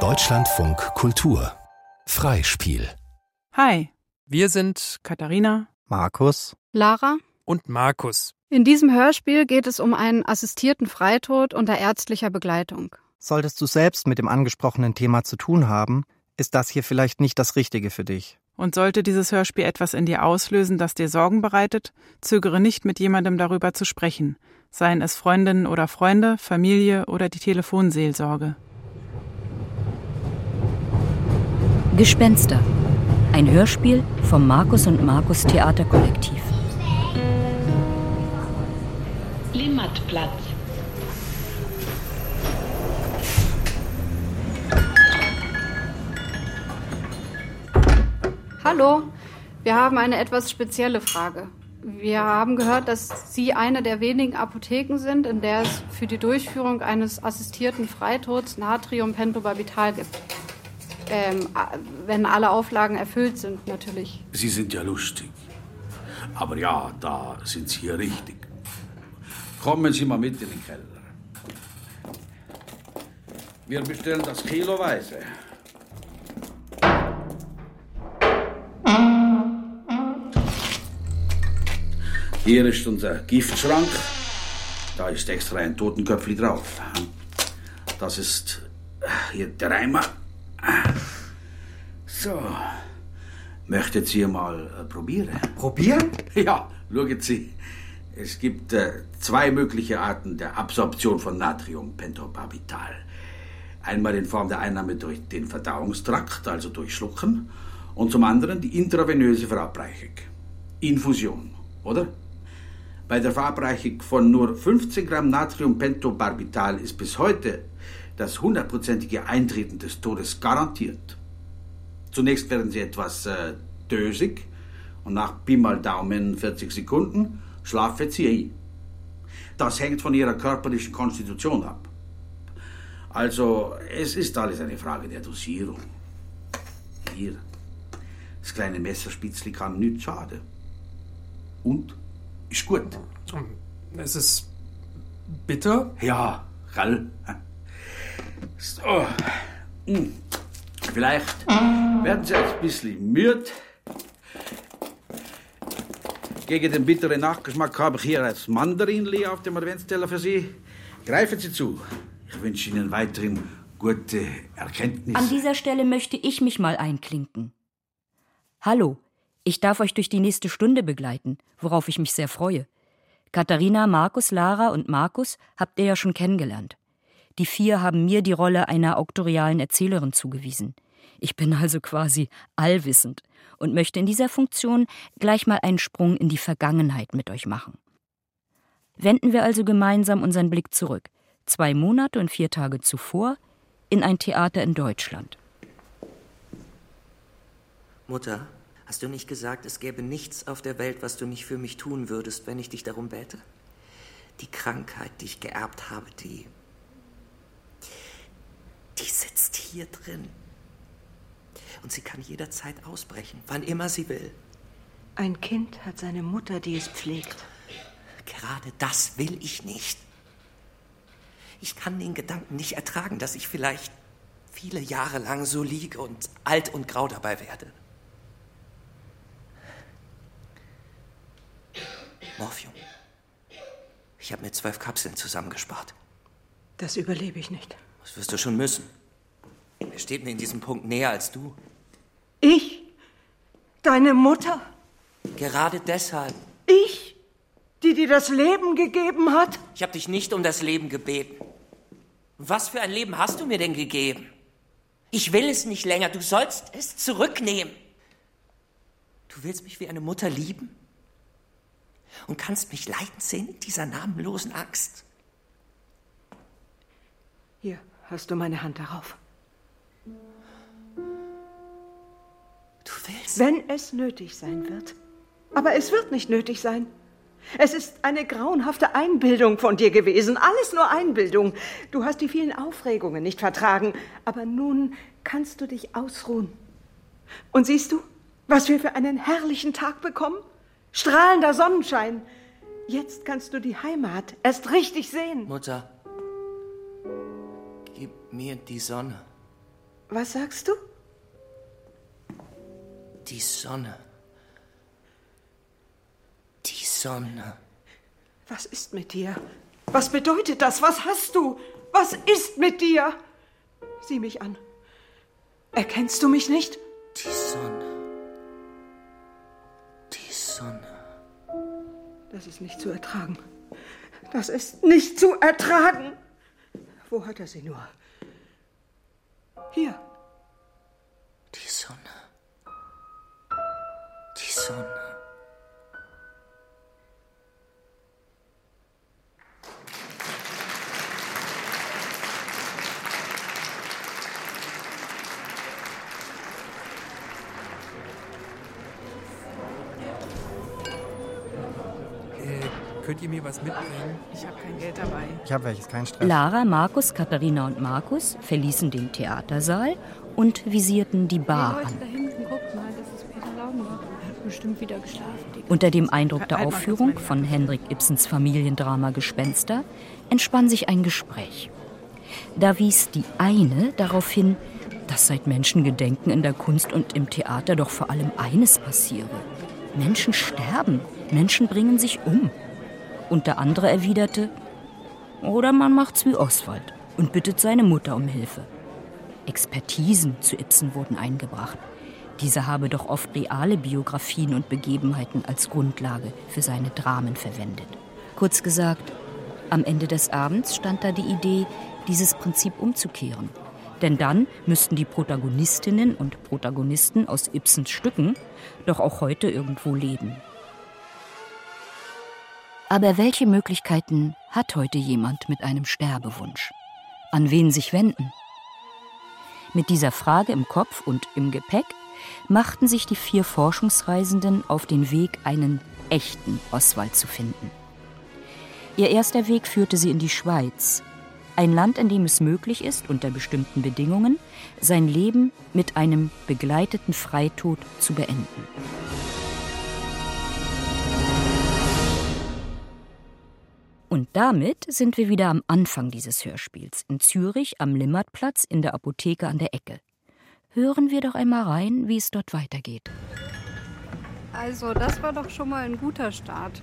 Deutschlandfunk Kultur Freispiel Hi, wir sind Katharina, Markus, Lara und Markus. In diesem Hörspiel geht es um einen assistierten Freitod unter ärztlicher Begleitung. Solltest du selbst mit dem angesprochenen Thema zu tun haben, ist das hier vielleicht nicht das Richtige für dich. Und sollte dieses Hörspiel etwas in dir auslösen, das dir Sorgen bereitet, zögere nicht, mit jemandem darüber zu sprechen, seien es Freundinnen oder Freunde, Familie oder die Telefonseelsorge. Gespenster. Ein Hörspiel vom Markus und Markus Theaterkollektiv. Limmatplatz. Hallo, wir haben eine etwas spezielle Frage. Wir haben gehört, dass Sie eine der wenigen Apotheken sind, in der es für die Durchführung eines assistierten Freitods Natriumpentobarbital gibt. Ähm, wenn alle Auflagen erfüllt sind, natürlich. Sie sind ja lustig. Aber ja, da sind Sie hier richtig. Kommen Sie mal mit in den Keller. Wir bestellen das kiloweise. Hier ist unser Giftschrank. Da ist extra ein Totenköpfli drauf. Das ist hier der Eimer. So. Möchten Sie mal äh, probieren? Probieren? Ja, schauen Sie. Es gibt äh, zwei mögliche Arten der Absorption von Natriumpentobarbital. Einmal in Form der Einnahme durch den Verdauungstrakt, also durch Schlucken, und zum anderen die intravenöse Verabreichung. Infusion, oder? Bei der Verabreichung von nur 15 Gramm Natriumpentobarbital ist bis heute das hundertprozentige Eintreten des Todes garantiert. Zunächst werden Sie etwas äh, dösig und nach Pi mal Daumen 40 Sekunden schlafen Sie ein. Das hängt von Ihrer körperlichen Konstitution ab. Also, es ist alles eine Frage der Dosierung. Hier, das kleine Messerspitzli kann nichts schaden. Und? Ist gut. Es ist bitter? Ja, gell? So. Hm. Vielleicht werden Sie ein bisschen müde. Gegen den bitteren Nachgeschmack habe ich hier ein Mandarinli auf dem Adventsteller für Sie. Greifen Sie zu. Ich wünsche Ihnen weiterhin gute Erkenntnisse. An dieser Stelle möchte ich mich mal einklinken. Hallo, ich darf euch durch die nächste Stunde begleiten, worauf ich mich sehr freue. Katharina, Markus, Lara und Markus habt ihr ja schon kennengelernt. Die vier haben mir die Rolle einer auktorialen Erzählerin zugewiesen. Ich bin also quasi allwissend und möchte in dieser Funktion gleich mal einen Sprung in die Vergangenheit mit euch machen. Wenden wir also gemeinsam unseren Blick zurück, zwei Monate und vier Tage zuvor, in ein Theater in Deutschland. Mutter, hast du nicht gesagt, es gäbe nichts auf der Welt, was du nicht für mich tun würdest, wenn ich dich darum bäte? Die Krankheit, die ich geerbt habe, die. die sitzt hier drin. Und sie kann jederzeit ausbrechen, wann immer sie will. Ein Kind hat seine Mutter, die es pflegt. Gerade das will ich nicht. Ich kann den Gedanken nicht ertragen, dass ich vielleicht viele Jahre lang so liege und alt und grau dabei werde. Morphium. Ich habe mir zwölf Kapseln zusammengespart. Das überlebe ich nicht. Das wirst du schon müssen. Wer steht mir in diesem Punkt näher als du? Ich? Deine Mutter? Gerade deshalb. Ich? Die dir das Leben gegeben hat? Ich habe dich nicht um das Leben gebeten. Was für ein Leben hast du mir denn gegeben? Ich will es nicht länger. Du sollst es zurücknehmen. Du willst mich wie eine Mutter lieben? Und kannst mich leiden sehen in dieser namenlosen Angst? Hier hast du meine Hand darauf. Du willst? Wenn es nötig sein wird. Aber es wird nicht nötig sein. Es ist eine grauenhafte Einbildung von dir gewesen. Alles nur Einbildung. Du hast die vielen Aufregungen nicht vertragen. Aber nun kannst du dich ausruhen. Und siehst du, was wir für einen herrlichen Tag bekommen? Strahlender Sonnenschein. Jetzt kannst du die Heimat erst richtig sehen. Mutter, Gib mir die Sonne. Was sagst du? Die Sonne. Die Sonne. Was ist mit dir? Was bedeutet das? Was hast du? Was ist mit dir? Sieh mich an. Erkennst du mich nicht? Das ist nicht zu ertragen. Das ist nicht zu ertragen. Wo hat er sie nur? Hier. Was mitbringen? Ich habe kein Geld dabei. Ich habe welches, kein Stress. Lara, Markus, Katharina und Markus verließen den Theatersaal und visierten die Bar Leute an. da hinten, guckt mal, das ist Peter Laubenbach. Er hat bestimmt wieder geschlafen. Die Unter dem Eindruck der Aufführung von Henrik Ibsens Familiendrama Gespenster entspann sich ein Gespräch. Da wies die eine darauf hin, dass seit Menschengedenken in der Kunst und im Theater doch vor allem eines passiere. Menschen sterben, Menschen bringen sich um. Und der andere erwiderte, oder man macht's wie Oswald und bittet seine Mutter um Hilfe. Expertisen zu Ibsen wurden eingebracht. Dieser habe doch oft reale Biografien und Begebenheiten als Grundlage für seine Dramen verwendet. Kurz gesagt, am Ende des Abends stand da die Idee, dieses Prinzip umzukehren. Denn dann müssten die Protagonistinnen und Protagonisten aus Ibsens Stücken doch auch heute irgendwo leben. Aber welche Möglichkeiten hat heute jemand mit einem Sterbewunsch? An wen sich wenden? Mit dieser Frage im Kopf und im Gepäck machten sich die vier Forschungsreisenden auf den Weg, einen echten Oswald zu finden. Ihr erster Weg führte sie in die Schweiz, ein Land, in dem es möglich ist, unter bestimmten Bedingungen, sein Leben mit einem begleiteten Freitod zu beenden. Und damit sind wir wieder am Anfang dieses Hörspiels, in Zürich am Limmatplatz in der Apotheke an der Ecke. Hören wir doch einmal rein, wie es dort weitergeht. Also, das war doch schon mal ein guter Start.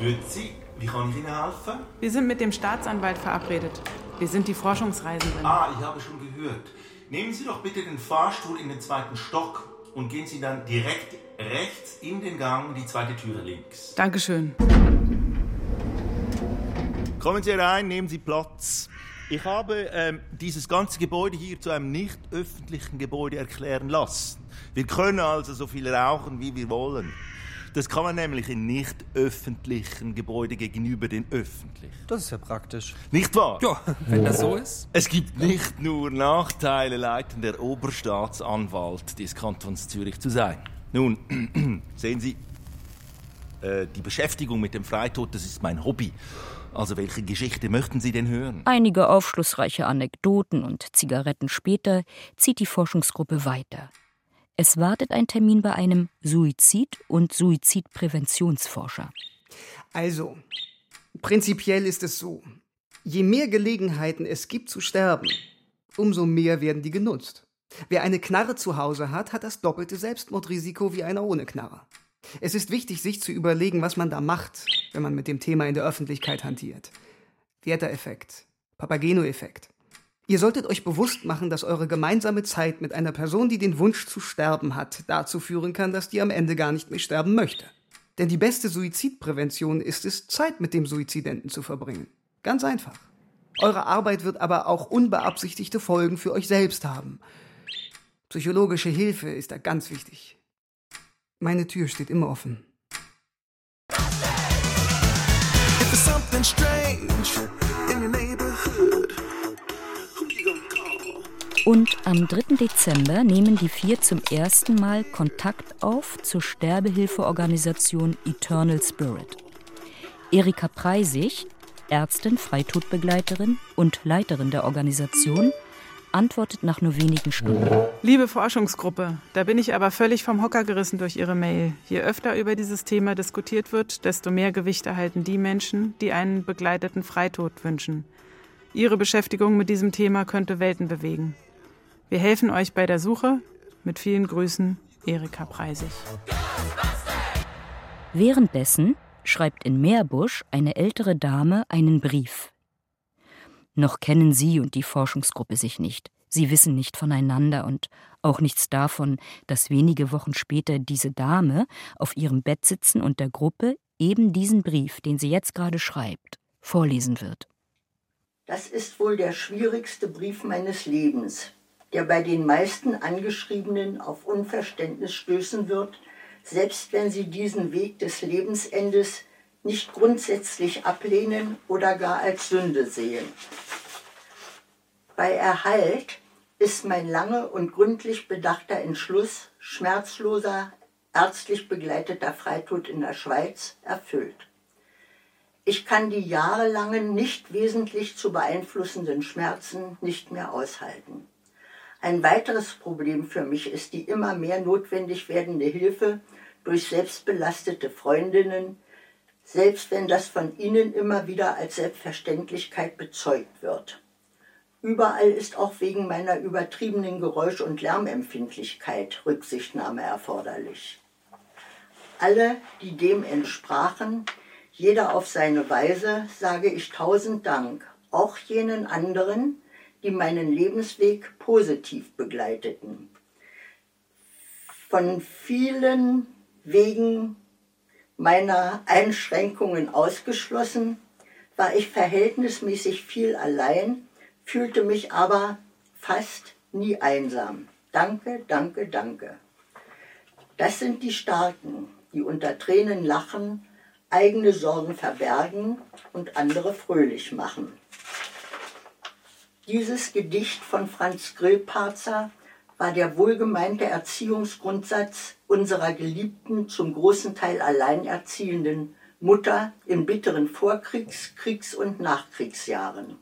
Grüezi, wie kann ich Ihnen helfen? Wir sind mit dem Staatsanwalt verabredet. Wir sind die Forschungsreisenden. Ah, ich habe schon gehört. Nehmen Sie doch bitte den Fahrstuhl in den zweiten Stock und gehen Sie dann direkt rechts in den Gang, die zweite Türe links. Dankeschön. Kommen Sie rein, nehmen Sie Platz. Ich habe ähm, dieses ganze Gebäude hier zu einem nicht öffentlichen Gebäude erklären lassen. Wir können also so viel rauchen, wie wir wollen. Das kann man nämlich in nicht öffentlichen Gebäuden gegenüber den öffentlichen. Das ist ja praktisch. Nicht wahr? Ja, wenn das so ist. Es gibt nicht nur Nachteile, leitend der Oberstaatsanwalt des Kantons Zürich zu sein. Nun, sehen Sie, äh, die Beschäftigung mit dem Freitod, das ist mein Hobby. Also welche Geschichte möchten Sie denn hören? Einige aufschlussreiche Anekdoten und Zigaretten später zieht die Forschungsgruppe weiter. Es wartet ein Termin bei einem Suizid- und Suizidpräventionsforscher. Also, prinzipiell ist es so, je mehr Gelegenheiten es gibt zu sterben, umso mehr werden die genutzt. Wer eine Knarre zu Hause hat, hat das doppelte Selbstmordrisiko wie einer ohne Knarre. Es ist wichtig, sich zu überlegen, was man da macht, wenn man mit dem Thema in der Öffentlichkeit hantiert. Werther-Effekt, Papageno-Effekt. Ihr solltet euch bewusst machen, dass eure gemeinsame Zeit mit einer Person, die den Wunsch zu sterben hat, dazu führen kann, dass die am Ende gar nicht mehr sterben möchte. Denn die beste Suizidprävention ist es, Zeit mit dem Suizidenten zu verbringen. Ganz einfach. Eure Arbeit wird aber auch unbeabsichtigte Folgen für euch selbst haben. Psychologische Hilfe ist da ganz wichtig. Meine Tür steht immer offen. If there's something strange in your neighborhood, who you gonna call? Und am 3. Dezember nehmen die vier zum ersten Mal Kontakt auf zur Sterbehilfeorganisation Eternal Spirit. Erika Preisig, Ärztin, Freitodbegleiterin und Leiterin der Organisation, antwortet nach nur wenigen Stunden. Liebe Forschungsgruppe, da bin ich aber völlig vom Hocker gerissen durch Ihre Mail. Je öfter über dieses Thema diskutiert wird, desto mehr Gewicht erhalten die Menschen, die einen begleiteten Freitod wünschen. Ihre Beschäftigung mit diesem Thema könnte Welten bewegen. Wir helfen euch bei der Suche. Mit vielen Grüßen, Erika Preisig. Währenddessen schreibt in Meerbusch eine ältere Dame einen Brief. Noch kennen sie und die Forschungsgruppe sich nicht. Sie wissen nicht voneinander und auch nichts davon, dass wenige Wochen später diese Dame auf ihrem Bett sitzen und der Gruppe eben diesen Brief, den sie jetzt gerade schreibt, vorlesen wird. Das ist wohl der schwierigste Brief meines Lebens, der bei den meisten Angeschriebenen auf Unverständnis stößen wird, selbst wenn sie diesen Weg des Lebensendes nicht grundsätzlich ablehnen oder gar als Sünde sehen. Bei Erhalt ist mein lange und gründlich bedachter Entschluss, schmerzloser, ärztlich begleiteter Freitod in der Schweiz, erfüllt. Ich kann die jahrelangen, nicht wesentlich zu beeinflussenden Schmerzen nicht mehr aushalten. Ein weiteres Problem für mich ist die immer mehr notwendig werdende Hilfe durch selbstbelastete Freundinnen, selbst wenn das von ihnen immer wieder als Selbstverständlichkeit bezeugt wird. Überall ist auch wegen meiner übertriebenen Geräusch- und Lärmempfindlichkeit Rücksichtnahme erforderlich. Alle, die dem entsprachen, jeder auf seine Weise, sage ich tausend Dank, auch jenen anderen, die meinen Lebensweg positiv begleiteten. Von vielen wegen meiner Einschränkungen ausgeschlossen, war ich verhältnismäßig viel allein, fühlte mich aber fast nie einsam. Danke, danke, danke. Das sind die Starken, die unter Tränen lachen, eigene Sorgen verbergen und andere fröhlich machen. Dieses Gedicht von Franz Grillparzer war der wohlgemeinte Erziehungsgrundsatz unserer geliebten, zum großen Teil alleinerziehenden Mutter in bitteren Vorkriegs-, Kriegs- und Nachkriegsjahren.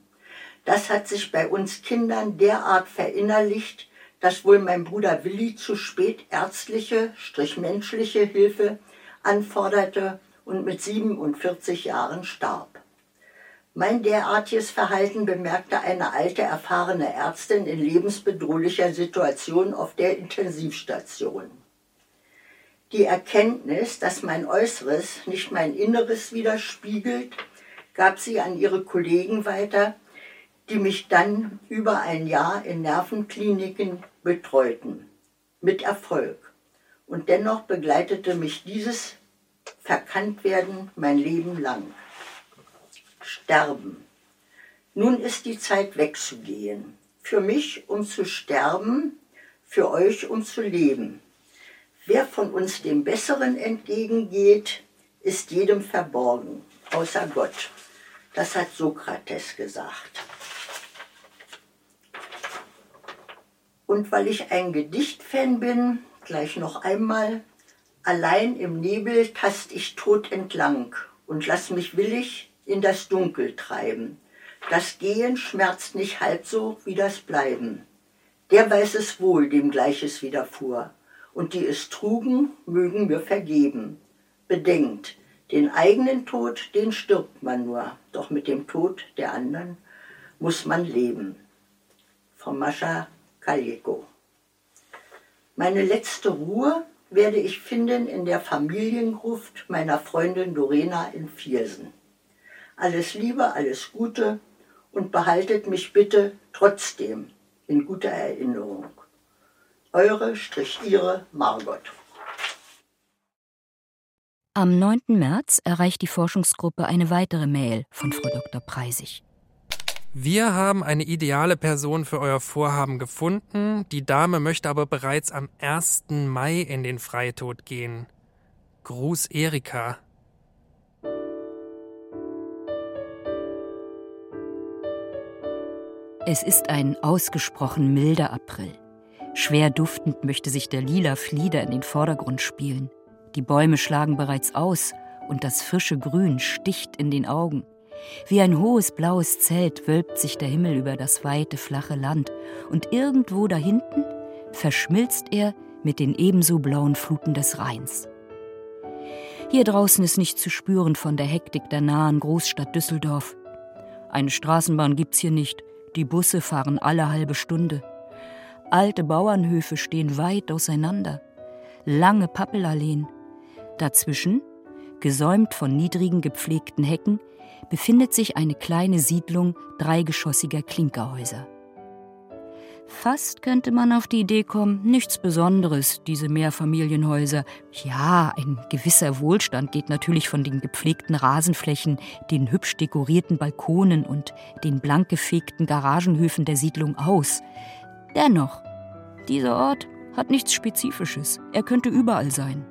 Das hat sich bei uns Kindern derart verinnerlicht, dass wohl mein Bruder Willi zu spät ärztliche, strich menschliche Hilfe anforderte und mit 47 Jahren starb. Mein derartiges Verhalten bemerkte eine alte, erfahrene Ärztin in lebensbedrohlicher Situation auf der Intensivstation. Die Erkenntnis, dass mein Äußeres nicht mein Inneres widerspiegelt, gab sie an ihre Kollegen weiter, die mich dann über ein Jahr in Nervenkliniken betreuten. Mit Erfolg. Und dennoch begleitete mich dieses Verkanntwerden mein Leben lang sterben. Nun ist die Zeit wegzugehen. Für mich, um zu sterben, für euch, um zu leben. Wer von uns dem Besseren entgegengeht, ist jedem verborgen, außer Gott. Das hat Sokrates gesagt. Und weil ich ein Gedichtfan bin, gleich noch einmal, allein im Nebel tast ich tot entlang und lass mich willig in das Dunkel treiben. Das Gehen schmerzt nicht halb so wie das Bleiben. Der weiß es wohl, dem Gleiches widerfuhr. Und die es trugen, mögen mir vergeben. Bedenkt, den eigenen Tod, den stirbt man nur, doch mit dem Tod der anderen muss man leben. Von Mascha Kaljeko. Meine letzte Ruhe werde ich finden in der Familiengruft meiner Freundin Dorena in Viersen. Alles Liebe, alles Gute und behaltet mich bitte trotzdem in guter Erinnerung. Eure Strich Ihre Margot. Am 9. März erreicht die Forschungsgruppe eine weitere Mail von Frau Dr. Preisig. Wir haben eine ideale Person für euer Vorhaben gefunden. Die Dame möchte aber bereits am 1. Mai in den Freitod gehen. Gruß Erika. Es ist ein ausgesprochen milder April. Schwer duftend möchte sich der lila Flieder in den Vordergrund spielen. Die Bäume schlagen bereits aus und das frische Grün sticht in den Augen. Wie ein hohes blaues Zelt wölbt sich der Himmel über das weite, flache Land, und irgendwo dahinten verschmilzt er mit den ebenso blauen Fluten des Rheins. Hier draußen ist nicht zu spüren von der Hektik der nahen Großstadt Düsseldorf. Eine Straßenbahn gibt's hier nicht, die Busse fahren alle halbe Stunde. Alte Bauernhöfe stehen weit auseinander, lange Pappelalleen. Dazwischen, gesäumt von niedrigen gepflegten Hecken, befindet sich eine kleine Siedlung dreigeschossiger Klinkerhäuser. Fast könnte man auf die Idee kommen, nichts Besonderes, diese Mehrfamilienhäuser. Ja, ein gewisser Wohlstand geht natürlich von den gepflegten Rasenflächen, den hübsch dekorierten Balkonen und den blank gefegten Garagenhöfen der Siedlung aus. Dennoch, dieser Ort hat nichts Spezifisches. Er könnte überall sein.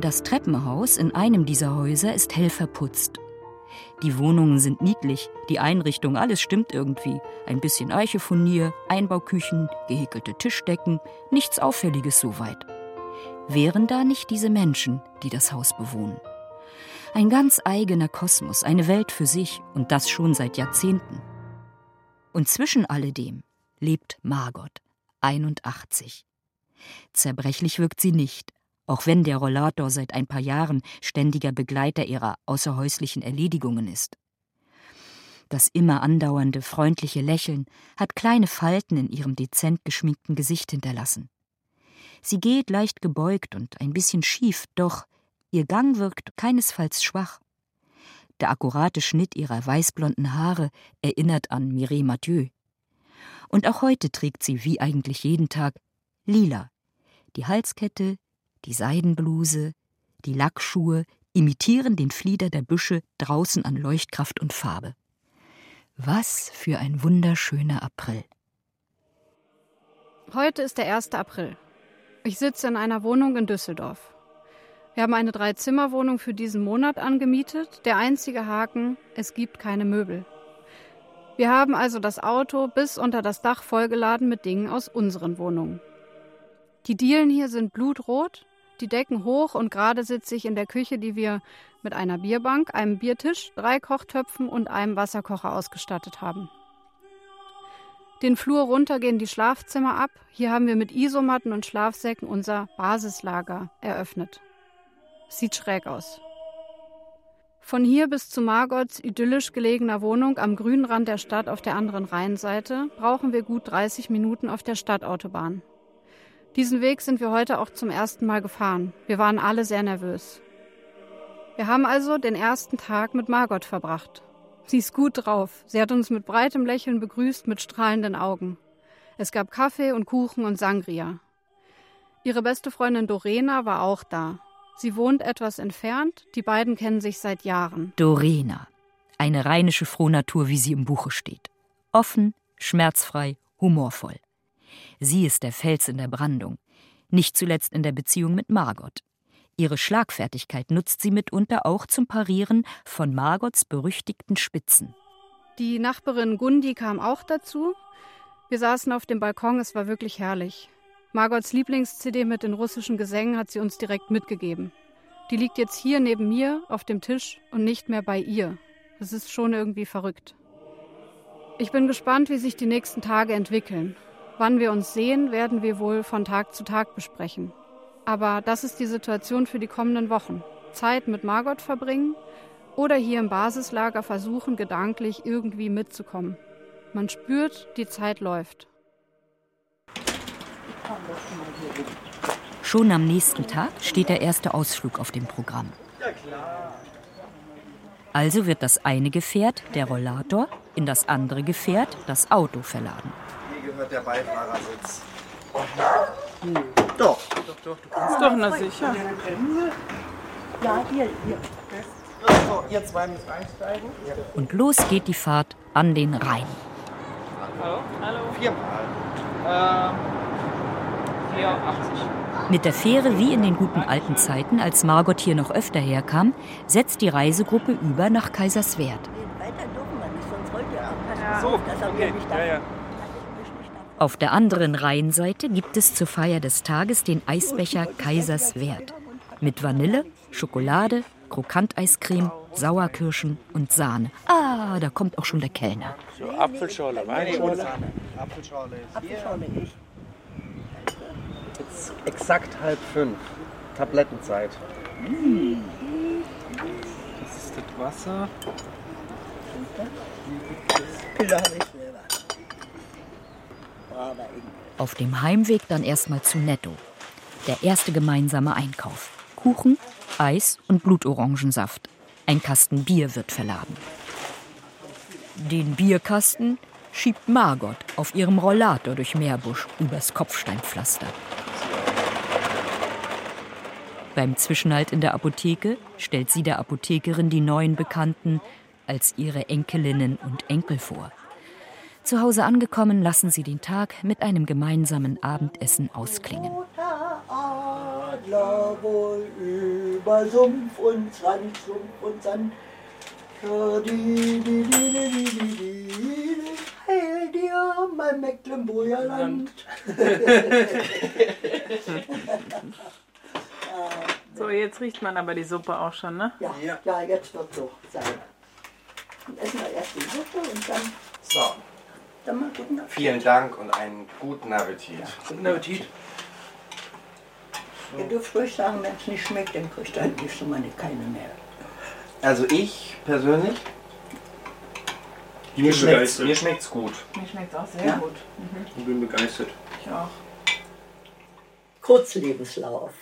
Das Treppenhaus in einem dieser Häuser ist hell verputzt die Wohnungen sind niedlich, die Einrichtung, alles stimmt irgendwie. Ein bisschen Eichefurnier, Einbauküchen, gehäkelte Tischdecken, nichts Auffälliges soweit. Wären da nicht diese Menschen, die das Haus bewohnen? Ein ganz eigener Kosmos, eine Welt für sich und das schon seit Jahrzehnten. Und zwischen alledem lebt Margot, 81. Zerbrechlich wirkt sie nicht, auch wenn der Rollator seit ein paar Jahren ständiger Begleiter ihrer außerhäuslichen Erledigungen ist. Das immer andauernde, freundliche Lächeln hat kleine Falten in ihrem dezent geschminkten Gesicht hinterlassen. Sie geht leicht gebeugt und ein bisschen schief, doch ihr Gang wirkt keinesfalls schwach. Der akkurate Schnitt ihrer weißblonden Haare erinnert an Mireille Mathieu. Und auch heute trägt sie, wie eigentlich jeden Tag, lila. Die Halskette, die Seidenbluse, die Lackschuhe imitieren den Flieder der Büsche draußen an Leuchtkraft und Farbe. Was für ein wunderschöner April. Heute ist der 1. April. Ich sitze in einer Wohnung in Düsseldorf. Wir haben eine Dreizimmerwohnung für diesen Monat angemietet. Der einzige Haken, es gibt keine Möbel. Wir haben also das Auto bis unter das Dach vollgeladen mit Dingen aus unseren Wohnungen. Die Dielen hier sind blutrot die Decken hoch und gerade sitze ich in der Küche, die wir mit einer Bierbank, einem Biertisch, drei Kochtöpfen und einem Wasserkocher ausgestattet haben. Den Flur runter gehen die Schlafzimmer ab. Hier haben wir mit Isomatten und Schlafsäcken unser Basislager eröffnet. Sieht schräg aus. Von hier bis zu Margots idyllisch gelegener Wohnung am grünen Rand der Stadt auf der anderen Rheinseite brauchen wir gut 30 Minuten auf der Stadtautobahn. Diesen Weg sind wir heute auch zum ersten Mal gefahren. Wir waren alle sehr nervös. Wir haben also den ersten Tag mit Margot verbracht. Sie ist gut drauf. Sie hat uns mit breitem Lächeln begrüßt, mit strahlenden Augen. Es gab Kaffee und Kuchen und Sangria. Ihre beste Freundin Dorena war auch da. Sie wohnt etwas entfernt, die beiden kennen sich seit Jahren. Dorena, eine rheinische Frohnatur, wie sie im Buche steht. Offen, schmerzfrei, humorvoll. Sie ist der Fels in der Brandung, nicht zuletzt in der Beziehung mit Margot. Ihre Schlagfertigkeit nutzt sie mitunter auch zum Parieren von Margots berüchtigten Spitzen. Die Nachbarin Gundi kam auch dazu. Wir saßen auf dem Balkon, es war wirklich herrlich. Margots Lieblings-CD mit den russischen Gesängen hat sie uns direkt mitgegeben. Die liegt jetzt hier neben mir auf dem Tisch und nicht mehr bei ihr. Das ist schon irgendwie verrückt. Ich bin gespannt, wie sich die nächsten Tage entwickeln. Wann wir uns sehen, werden wir wohl von Tag zu Tag besprechen. Aber das ist die Situation für die kommenden Wochen. Zeit mit Margot verbringen oder hier im Basislager versuchen, gedanklich irgendwie mitzukommen. Man spürt, die Zeit läuft. Schon am nächsten Tag steht der erste Ausflug auf dem Programm. Also wird das eine Gefährt, der Rollator, in das andere Gefährt, das Auto, verladen gehört der Beifahrersitz. Hm. Doch. Doch, doch, du kannst doch, na sicher. Ja, hier, hier. So, ihr zwei müsst einsteigen. Und los geht die Fahrt an den Rhein. Hallo? Hallo? Viermal. Ähm, 84. Mit der Fähre wie in den guten alten Zeiten, als Margot hier noch öfter herkam, setzt die Reisegruppe über nach Kaiserswerth. Weiter dürfen wir nicht, sonst rollt ihr ab. So, okay. Ja, ja. Auf der anderen Rheinseite gibt es zur Feier des Tages den Eisbecher Kaiserswerth. Mit Vanille, Schokolade, Krokanteiscreme, Sauerkirschen und Sahne. Ah, da kommt auch schon der Kellner. So, Apfelschorle, Weinschorle. Apfelschorle ist Apfelschorle ich. Jetzt exakt halb fünf. Tablettenzeit. Das ist das Wasser. Auf dem Heimweg dann erstmal zu Netto. Der erste gemeinsame Einkauf. Kuchen, Eis und Blutorangensaft. Ein Kasten Bier wird verladen. Den Bierkasten schiebt Margot auf ihrem Rollator durch Meerbusch übers Kopfsteinpflaster. Beim Zwischenhalt in der Apotheke stellt sie der Apothekerin die neuen Bekannten als ihre Enkelinnen und Enkel vor. Zu Hause angekommen, lassen sie den Tag mit einem gemeinsamen Abendessen ausklingen. Adler wohl über Sumpf und Sand, Sumpf und Sand. Ja, die, die, die, die, die, die, die, Heil dir, mein Mecklenburger Land. So, jetzt riecht man aber die Suppe auch schon, ne? ja, ja, jetzt wird so sein. Und essen wir erst die Suppe und dann, So, dann mal guten Appetit. vielen Dank und einen guten Appetit. Guten Appetit. Ihr dürft ruhig sagen, wenn es nicht schmeckt, dann kriegt ihr eigentlich schon mal keine mehr. Also ich persönlich, Ich bin mir mir schmeckt's gut. Mir schmeckt auch sehr Ja? gut. Mhm. Ich bin begeistert. Ich auch. Kurzlebenslauf.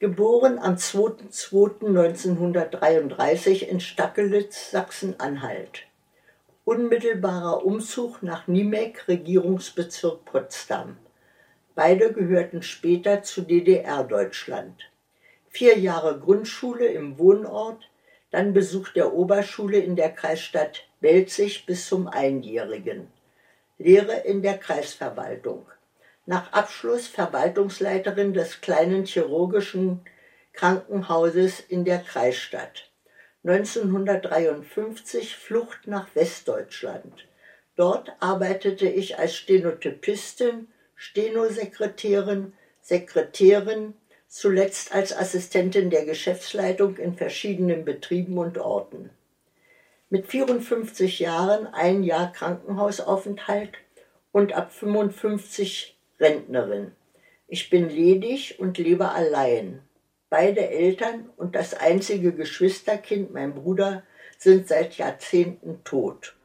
Geboren am 2.2.1933 in Stackelitz, Sachsen-Anhalt. Unmittelbarer Umzug nach Niemek, Regierungsbezirk Potsdam. Beide gehörten später zu DDR-Deutschland. Vier Jahre Grundschule im Wohnort, dann Besuch der Oberschule in der Kreisstadt Belzig bis zum Einjährigen. Lehre in der Kreisverwaltung. Nach Abschluss Verwaltungsleiterin des kleinen chirurgischen Krankenhauses in der Kreisstadt. 1953 Flucht nach Westdeutschland. Dort arbeitete ich als Stenotypistin, Stenosekretärin, Sekretärin, zuletzt als Assistentin der Geschäftsleitung in verschiedenen Betrieben und Orten. Mit 54 Jahren ein Jahr Krankenhausaufenthalt und ab 55 Rentnerin. Ich bin ledig und lebe allein. Beide Eltern und das einzige Geschwisterkind, mein Bruder, sind seit Jahrzehnten tot.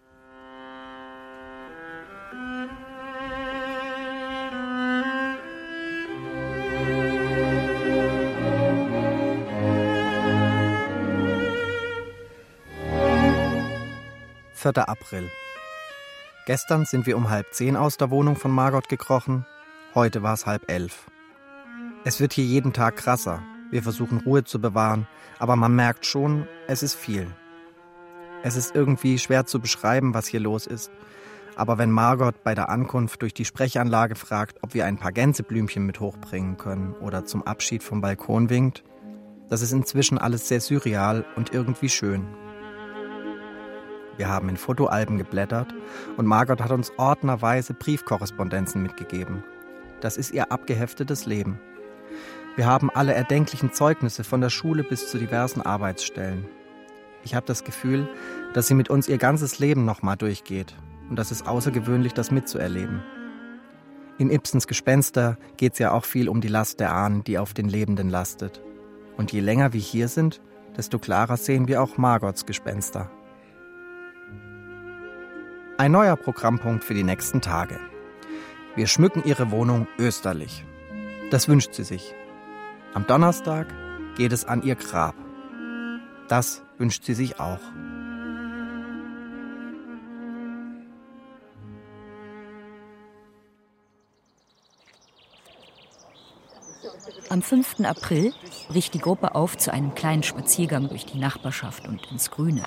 Vierter April. Gestern sind wir um halb zehn aus der Wohnung von Margot gekrochen. Heute war es halb elf. Es wird hier jeden Tag krasser. Wir versuchen Ruhe zu bewahren, aber man merkt schon, es ist viel. Es ist irgendwie schwer zu beschreiben, was hier los ist. Aber wenn Margot bei der Ankunft durch die Sprechanlage fragt, ob wir ein paar Gänseblümchen mit hochbringen können oder zum Abschied vom Balkon winkt, das ist inzwischen alles sehr surreal und irgendwie schön. Wir haben in Fotoalben geblättert und Margot hat uns ordnerweise Briefkorrespondenzen mitgegeben. Das ist ihr abgeheftetes Leben. Wir haben alle erdenklichen Zeugnisse von der Schule bis zu diversen Arbeitsstellen. Ich habe das Gefühl, dass sie mit uns ihr ganzes Leben nochmal durchgeht und das ist außergewöhnlich, das mitzuerleben. In Ibsens Gespenster geht es ja auch viel um die Last der Ahnen, die auf den Lebenden lastet. Und je länger wir hier sind, desto klarer sehen wir auch Margots Gespenster. Ein neuer Programmpunkt für die nächsten Tage. Wir schmücken ihre Wohnung österlich. Das wünscht sie sich. Am Donnerstag geht es an ihr Grab. Das wünscht sie sich auch. Am 5. April bricht die Gruppe auf zu einem kleinen Spaziergang durch die Nachbarschaft und ins Grüne.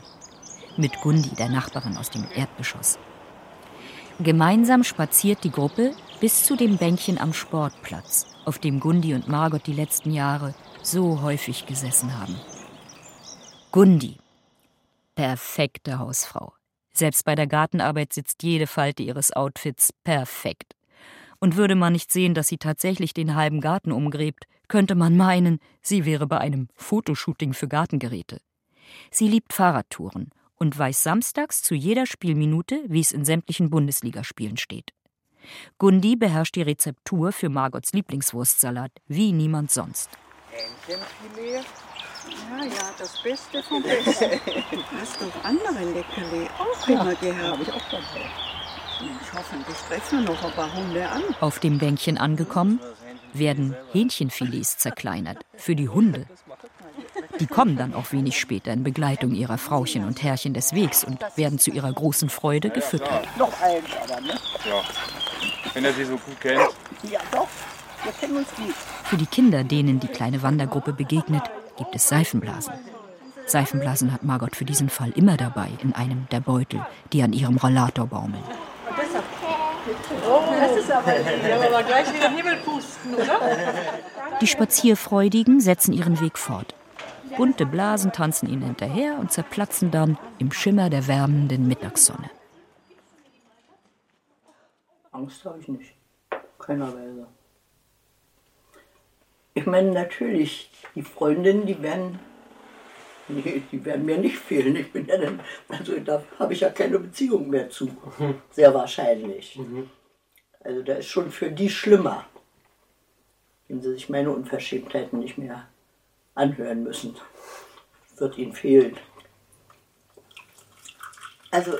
Mit Gundi, der Nachbarin aus dem Erdgeschoss. Gemeinsam spaziert die Gruppe bis zu dem Bänkchen am Sportplatz, auf dem Gundi und Margot die letzten Jahre so häufig gesessen haben. Gundi. Perfekte Hausfrau. Selbst bei der Gartenarbeit sitzt jede Falte ihres Outfits perfekt. Und würde man nicht sehen, dass sie tatsächlich den halben Garten umgräbt, könnte man meinen, sie wäre bei einem Fotoshooting für Gartengeräte. Sie liebt Fahrradtouren und weiß samstags zu jeder Spielminute, wie es in sämtlichen Bundesligaspielen steht. Gundi beherrscht die Rezeptur für Margots Lieblingswurstsalat wie niemand sonst. Hähnchenfilet? Ja, ja, das Beste vom Besten. Du hast doch andere Leckerli auch immer gehabt. Hab ich auch dabei. Mensch, hoffentlich treffen wir noch ein paar Hunde an. Auf dem Bänkchen angekommen, werden Hähnchenfilets zerkleinert für die Hunde. Die kommen dann auch wenig später in Begleitung ihrer Frauchen und Herrchen des Wegs und werden zu ihrer großen Freude gefüttert. Noch eins aber, ne? Ja. Wenn er sie so gut kennt. Ja, doch. Wir kennen uns gut. Für die Kinder, denen die kleine Wandergruppe begegnet, gibt es Seifenblasen. Seifenblasen hat Margot für diesen Fall immer dabei in einem der Beutel, die an ihrem Rollator baumeln. Oh, das ist aber, aber gleich wieder Himmel pusten, oder? Die Spazierfreudigen setzen ihren Weg fort. Bunte Blasen tanzen ihnen hinterher und zerplatzen dann im Schimmer der wärmenden Mittagssonne. Angst habe ich nicht. Keiner Weise. Ich meine, natürlich, die Freundinnen, die werden, nee, die werden mir nicht fehlen. Ich bin ja dann, also da habe ich ja keine Beziehung mehr zu. Sehr wahrscheinlich. Also da ist schon für die schlimmer, wenn sie sich meine Unverschämtheiten nicht mehr anhören müssen. Wird ihnen fehlen. Also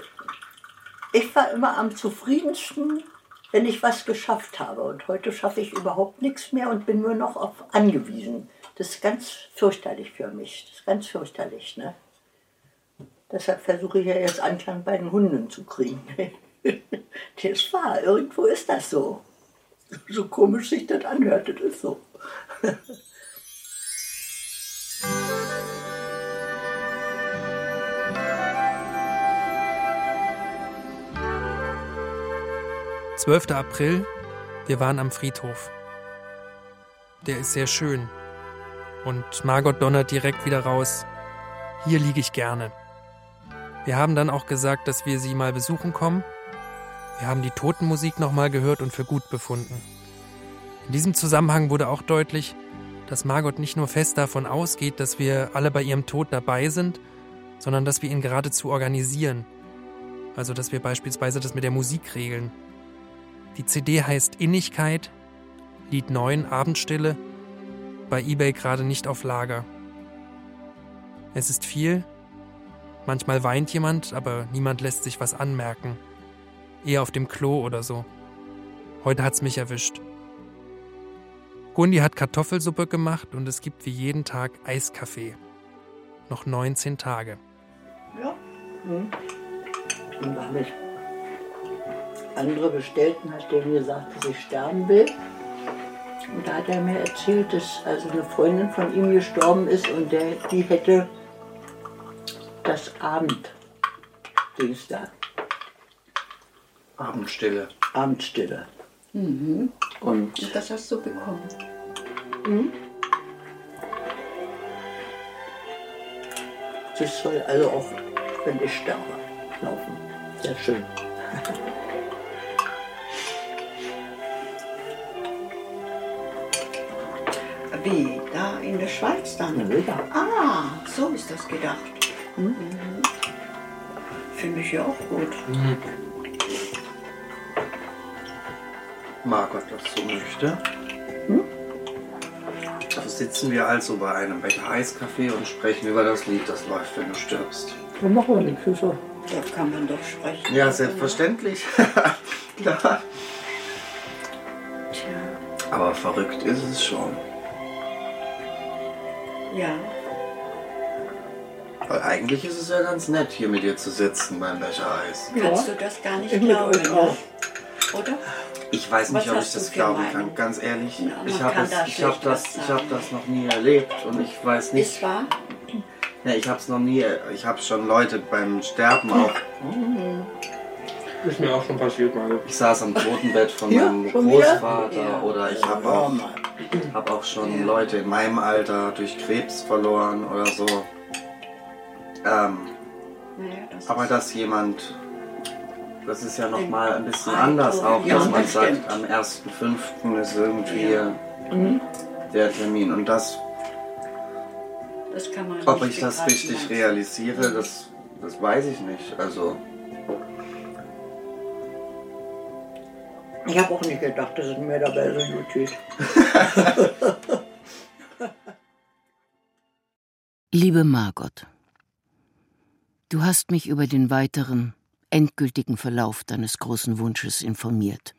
ich war immer am zufriedensten, wenn ich was geschafft habe. Und heute schaffe ich überhaupt nichts mehr und bin nur noch auf angewiesen. Das ist ganz fürchterlich für mich. Das ist ganz fürchterlich. Ne? Deshalb versuche ich ja jetzt Anklang bei den Hunden zu kriegen. das ist wahr, irgendwo ist das so. So komisch sich das anhört, das ist so. 12. April, wir waren am Friedhof. Der ist sehr schön. Und Margot donnert direkt wieder raus. Hier liege ich gerne. Wir haben dann auch gesagt, dass wir sie mal besuchen kommen. Wir haben die Totenmusik nochmal gehört und für gut befunden. In diesem Zusammenhang wurde auch deutlich, dass Margot nicht nur fest davon ausgeht, dass wir alle bei ihrem Tod dabei sind, sondern dass wir ihn geradezu organisieren. Also dass wir beispielsweise das mit der Musik regeln. Die CD heißt Innigkeit, Lied 9 Abendstille, bei eBay gerade nicht auf Lager. Es ist viel, manchmal weint jemand, aber niemand lässt sich was anmerken. Eher auf dem Klo oder so. Heute hat's mich erwischt. Gundi hat Kartoffelsuppe gemacht und es gibt wie jeden Tag Eiskaffee. Noch 19 Tage. Ja. Hm. Und ich andere bestellten, hat der mir gesagt, dass ich sterben will. Und da hat er mir erzählt, dass also eine Freundin von ihm gestorben ist und der, die hätte das Abend, Dings da, Abendstille. Abendstille. Mhm. Und Und das hast du bekommen. Mhm. das soll also auch, wenn ich sterbe, laufen. Sehr schön. Wie? Da in der Schweiz dann? Ja. Ah, so ist das gedacht. Mhm. Finde ich ja auch gut. Margot das so möchte. So sitzen wir also bei einem Becher Eiskaffee und sprechen über das Lied, das läuft, wenn du stirbst. Wir machen wir nichts, so. Da kann man doch sprechen. Ja, selbstverständlich. Klar. Tja, Aber verrückt ist es schon. Ja. Weil eigentlich ist es ja ganz nett, hier mit dir zu sitzen beim Becher Eis. Kannst du das gar nicht Ich glauben, ne? oder? Ich weiß nicht, Was ob ich das glauben Meinung? kann. Ganz ehrlich, Ja, ich habe das, ich hab das, ich hab das noch nie erlebt und ich weiß nicht. Ist wahr? Ja, ich habe es noch nie. Ich habe schon Leute beim Sterben auch. Ist mir auch schon passiert, Margot. Ich saß am Totenbett von Ja, meinem schon wieder? Großvater Ja. oder ich habe Ja, auch, hab auch schon Leute in meinem Alter durch Krebs verloren oder so. Ähm, Naja, das aber dass jemand das ist ja nochmal ein bisschen anders auch, Ja, dass man das sagt, stimmt. am 1.5. ist irgendwie Mhm. der Termin. Und das, Das kann man ob nicht ich das begreifen, richtig realisiere, das, das weiß ich nicht. Also, Ich habe auch nicht gedacht, dass es mir dabei so gut geht. Liebe Margot, du hast mich über den weiteren, endgültigen Verlauf deines großen Wunsches informiert.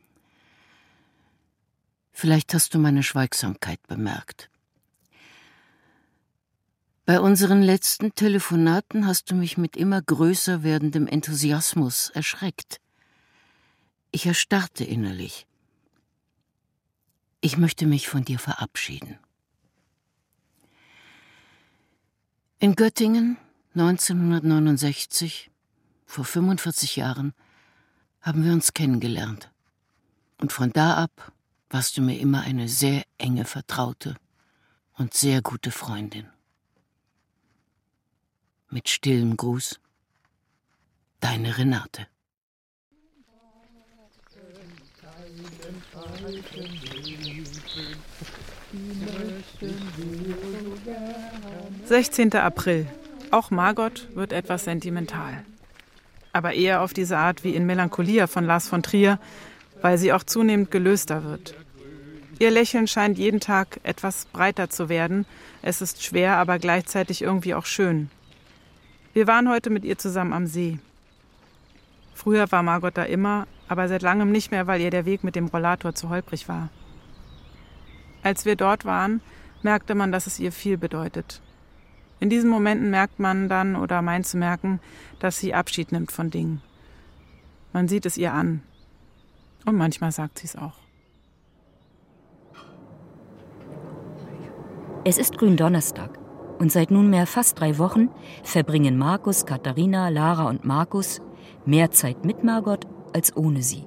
Vielleicht hast du meine Schweigsamkeit bemerkt. Bei unseren letzten Telefonaten hast du mich mit immer größer werdendem Enthusiasmus erschreckt. Ich erstarrte innerlich. Ich möchte mich von dir verabschieden. In Göttingen 1969, vor 45 Jahren, haben wir uns kennengelernt. Und von da ab warst du mir immer eine sehr enge Vertraute und sehr gute Freundin. Mit stillem Gruß, deine Renate. 16. April. Auch Margot wird etwas sentimental. Aber eher auf diese Art wie in Melancholia von Lars von Trier, weil sie auch zunehmend gelöster wird. Ihr Lächeln scheint jeden Tag etwas breiter zu werden. Es ist schwer, aber gleichzeitig irgendwie auch schön. Wir waren heute mit ihr zusammen am See. Früher war Margot da immer, aber seit langem nicht mehr, weil ihr der Weg mit dem Rollator zu holprig war. Als wir dort waren, merkte man, dass es ihr viel bedeutet. In diesen Momenten merkt man dann oder meint zu merken, dass sie Abschied nimmt von Dingen. Man sieht es ihr an. Und manchmal sagt sie es auch. Es ist Gründonnerstag und seit nunmehr fast drei Wochen verbringen Markus, Katharina, Lara und Markus mehr Zeit mit Margot als ohne sie.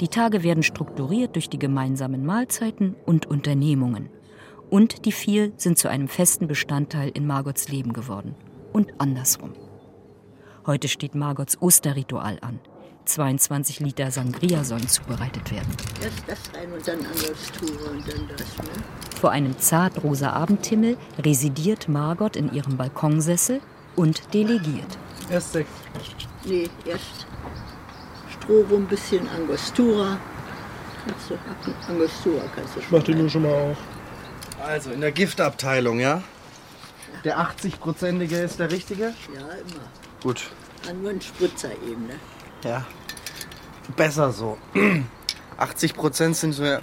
Die Tage werden strukturiert durch die gemeinsamen Mahlzeiten und Unternehmungen. Und die vier sind zu einem festen Bestandteil in Margots Leben geworden. Und andersrum. Heute steht Margots Osterritual an. 22 Liter Sangria sollen zubereitet werden. Erst das rein und dann Angostura und dann das, ne? Vor einem zartrosa Abendhimmel residiert Margot in ihrem Balkonsessel und delegiert. Erst Sekt. Nee, erst Strohrum, bisschen Angostura. Kannst du, Angostura kannst du Ich mach den nur schon mal auf. Also in der Giftabteilung, ja? Der 80-prozentige ist der richtige? Ja, immer. Gut. Ah, nur ein Spritzer eben, ne? Ja. Besser so. 80 Prozent sind mir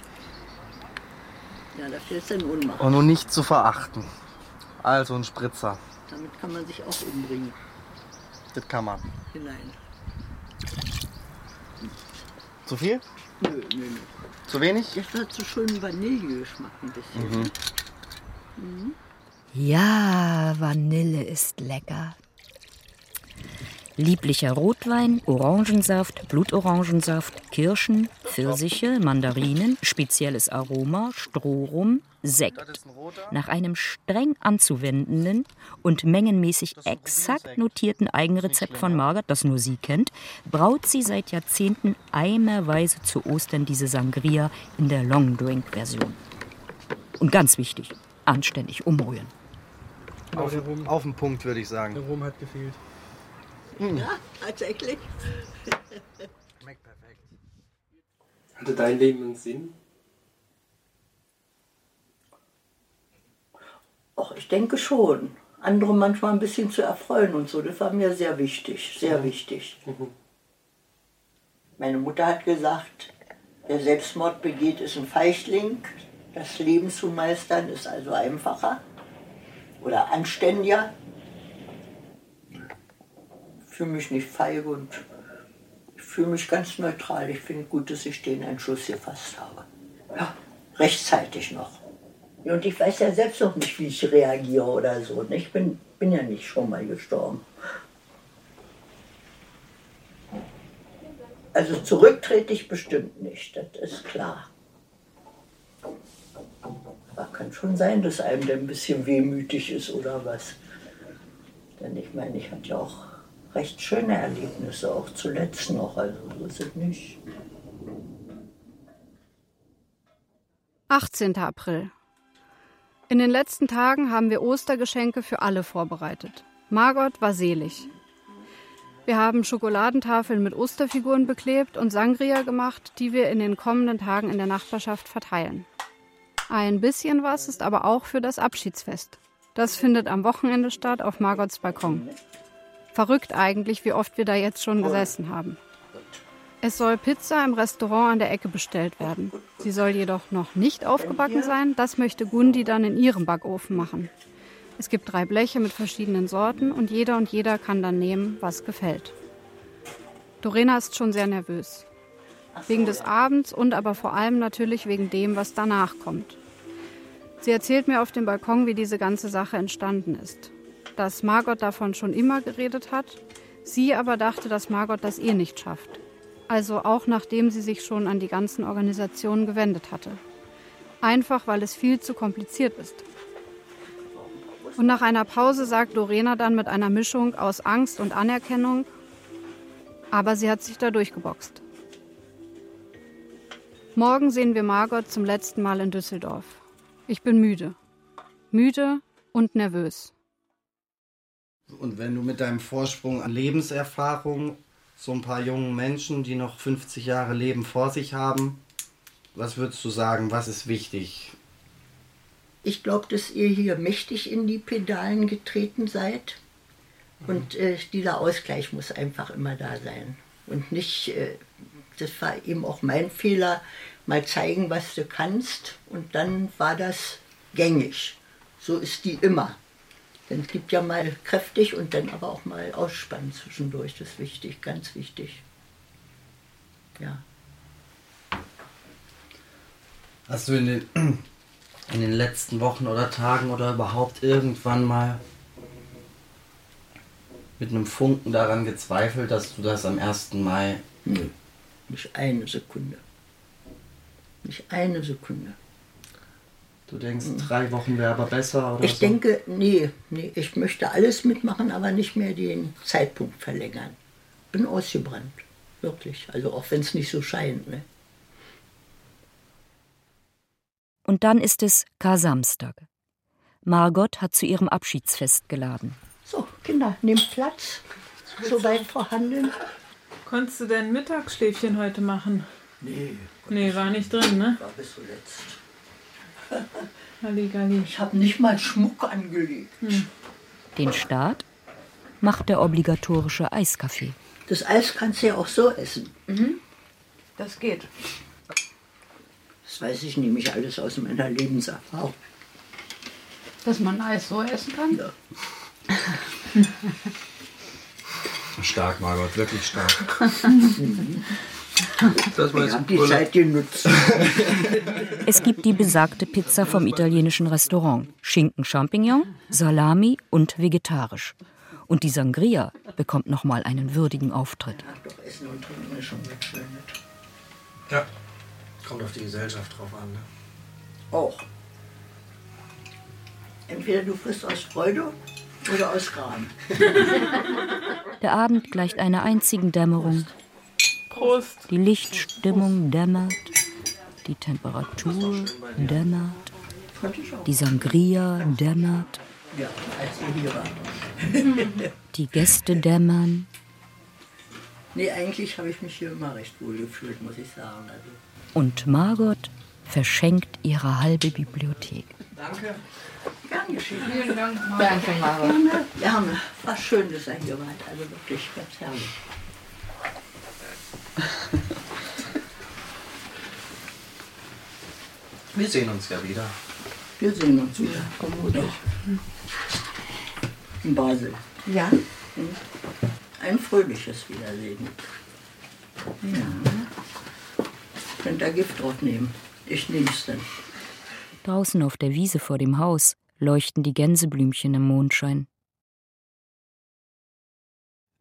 Ja, dafür ist er in Ohnmacht. auch nur nicht zu verachten. Also ein Spritzer. Damit kann man sich auch umbringen. Das kann man. Hinein. Zu viel? Nö, nö, nö. Zu wenig? Das hat so schönen Vanillegeschmack ein bisschen. Mhm. Mhm. Ja, Vanille ist lecker. Lieblicher Rotwein, Orangensaft, Blutorangensaft, Kirschen, Pfirsiche, Mandarinen, spezielles Aroma, Strohrum, Sekt. Nach einem streng anzuwendenden und mengenmäßig exakt notierten Eigenrezept von Margaret, das nur sie kennt, braut sie seit Jahrzehnten eimerweise zu Ostern diese Sangria in der Long Drink Version. Und ganz wichtig, anständig umrühren. Auf, auf den Punkt, würde ich sagen. Der Rum hat gefehlt. Ja, tatsächlich. Hatte dein Leben einen Sinn? Ach, ich denke schon. Andere manchmal ein bisschen zu erfreuen und so, das war mir sehr wichtig, sehr wichtig. Meine Mutter hat gesagt, wer Selbstmord begeht, ist ein Feichling. Das Leben zu meistern ist also einfacher oder anständiger. Fühle mich nicht feige und ich fühle mich ganz neutral. Ich finde gut, dass ich den Entschluss gefasst habe. Ja, rechtzeitig noch. Und ich weiß ja selbst noch nicht, wie ich reagiere oder so. ne? Ich bin, bin ja nicht schon mal gestorben. Also zurücktrete ich bestimmt nicht, das ist klar. Aber kann schon sein, dass einem der ein bisschen wehmütig ist oder was. Denn ich meine, ich hatte ja auch recht schöne Erlebnisse, auch zuletzt noch, also so ist nicht. 18. April. In den letzten Tagen haben wir Ostergeschenke für alle vorbereitet. Margot war selig. Wir haben Schokoladentafeln mit Osterfiguren beklebt und Sangria gemacht, die wir in den kommenden Tagen in der Nachbarschaft verteilen. Ein bisschen was ist aber auch für das Abschiedsfest. Das findet am Wochenende statt auf Margots Balkon. Verrückt eigentlich, wie oft wir da jetzt schon gesessen haben. Es soll Pizza im Restaurant an der Ecke bestellt werden. Sie soll jedoch noch nicht aufgebacken sein. Das möchte Gundi dann in ihrem Backofen machen. Es gibt drei Bleche mit verschiedenen Sorten und jeder und jeder kann dann nehmen, was gefällt. Dorena ist schon sehr nervös. Wegen des Abends und aber vor allem natürlich wegen dem, was danach kommt. Sie erzählt mir auf dem Balkon, wie diese ganze Sache entstanden ist. Dass Margot davon schon immer geredet hat, sie aber dachte, dass Margot das eh nicht schafft. Also auch nachdem sie sich schon an die ganzen Organisationen gewendet hatte. Einfach weil es viel zu kompliziert ist. Und nach einer Pause sagt Lorena dann mit einer Mischung aus Angst und Anerkennung, aber sie hat sich da durchgeboxt. Morgen sehen wir Margot zum letzten Mal in Düsseldorf. Ich bin müde. Müde und nervös. Und wenn du mit deinem Vorsprung an Lebenserfahrung so ein paar jungen Menschen, die noch 50 Jahre Leben vor sich haben, was würdest du sagen, was ist wichtig? Ich glaube, dass ihr hier mächtig in die Pedalen getreten seid. Und äh, dieser Ausgleich muss einfach immer da sein. Und nicht, äh, das war eben auch mein Fehler, mal zeigen, was du kannst. Und dann war das gängig. So ist die immer. Denn es gibt ja mal kräftig und dann aber auch mal ausspannen zwischendurch. Das ist wichtig, ganz wichtig. Ja. Hast du in den, in den letzten Wochen oder Tagen oder überhaupt irgendwann mal mit einem Funken daran gezweifelt, dass du das am 1. Mai. Nee, nicht eine Sekunde. Nicht eine Sekunde. Du denkst, drei Wochen wäre aber besser oder Ich so? denke, nee, nee, ich möchte alles mitmachen, aber nicht mehr den Zeitpunkt verlängern. Bin ausgebrannt, wirklich. Also auch wenn es nicht so scheint. Ne? Und dann ist es Kar-Samstag. Margot hat zu ihrem Abschiedsfest geladen. So, Kinder, nehmt Platz. Soweit vorhanden. Konntest du dein Mittagsschläfchen heute machen? Nee. Nee, war nicht drin, ne? War bis zuletzt. Halligalli. Ich habe nicht mal Schmuck angelegt. Den Start macht der obligatorische Eiskaffee. Das Eis kannst du ja auch so essen. Das geht. Das weiß ich nämlich alles aus meiner Lebenserfahrung. Dass man Eis so essen kann? Ja. Stark, Margot, wirklich stark. Das war Ich jetzt die. Zeit genutzt. Es gibt die besagte Pizza vom italienischen Restaurant. Schinken Champignon, Salami und vegetarisch. Und die Sangria bekommt nochmal einen würdigen Auftritt. Doch Essen und Trinken ist schon geschönert. Ja, kommt auf die Gesellschaft drauf an. Ne? Auch. Entweder du frisst aus Freude oder aus Gram. Der Abend gleicht einer einzigen Dämmerung. Prost. Die Lichtstimmung dämmert, die Temperatur dämmert, die Sangria dämmert, Ja, als ihr hier war. die Gäste dämmern. nee, eigentlich habe ich mich hier immer recht wohl gefühlt, muss ich sagen. Also, Und Margot verschenkt ihre halbe Bibliothek. Danke. gern geschehen. Vielen Dank, Danke, Margot. Gerne, gerne. War schön, dass ihr hier wart. Also wirklich ganz herrlich. Wir sehen uns ja wieder. Wir sehen uns wieder. Vermutlich. In Basel. Ja. Ein fröhliches Wiedersehen. Ja. Könnt ihr Gift drauf nehmen. Ich nehm's dann. Draußen auf der Wiese vor dem Haus leuchten die Gänseblümchen im Mondschein.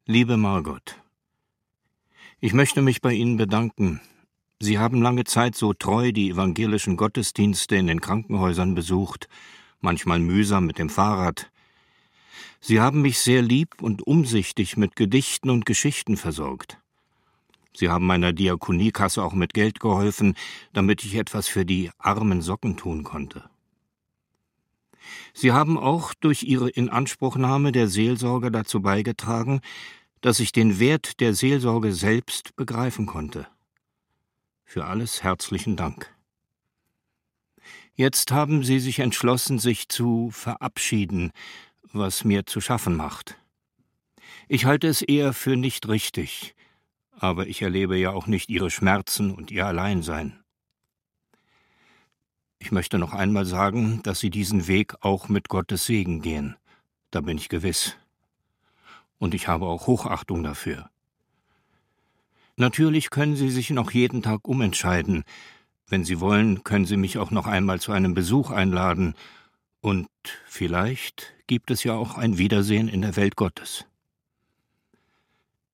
Liebe Margot, ich möchte mich bei Ihnen bedanken. Sie haben lange Zeit so treu die evangelischen Gottesdienste in den Krankenhäusern besucht, manchmal mühsam mit dem Fahrrad. Sie haben mich sehr lieb und umsichtig mit Gedichten und Geschichten versorgt. Sie haben meiner Diakoniekasse auch mit Geld geholfen, damit ich etwas für die armen Socken tun konnte. Sie haben auch durch Ihre Inanspruchnahme der Seelsorge dazu beigetragen, dass ich den Wert der Seelsorge selbst begreifen konnte. Für alles herzlichen Dank. Jetzt haben Sie sich entschlossen, sich zu verabschieden, was mir zu schaffen macht. Ich halte es eher für nicht richtig, aber ich erlebe ja auch nicht Ihre Schmerzen und Ihr Alleinsein. Ich möchte noch einmal sagen, dass Sie diesen Weg auch mit Gottes Segen gehen. Da bin ich gewiss. Und ich habe auch Hochachtung dafür. Natürlich können Sie sich noch jeden Tag umentscheiden. Wenn Sie wollen, können Sie mich auch noch einmal zu einem Besuch einladen. Und vielleicht gibt es ja auch ein Wiedersehen in der Welt Gottes.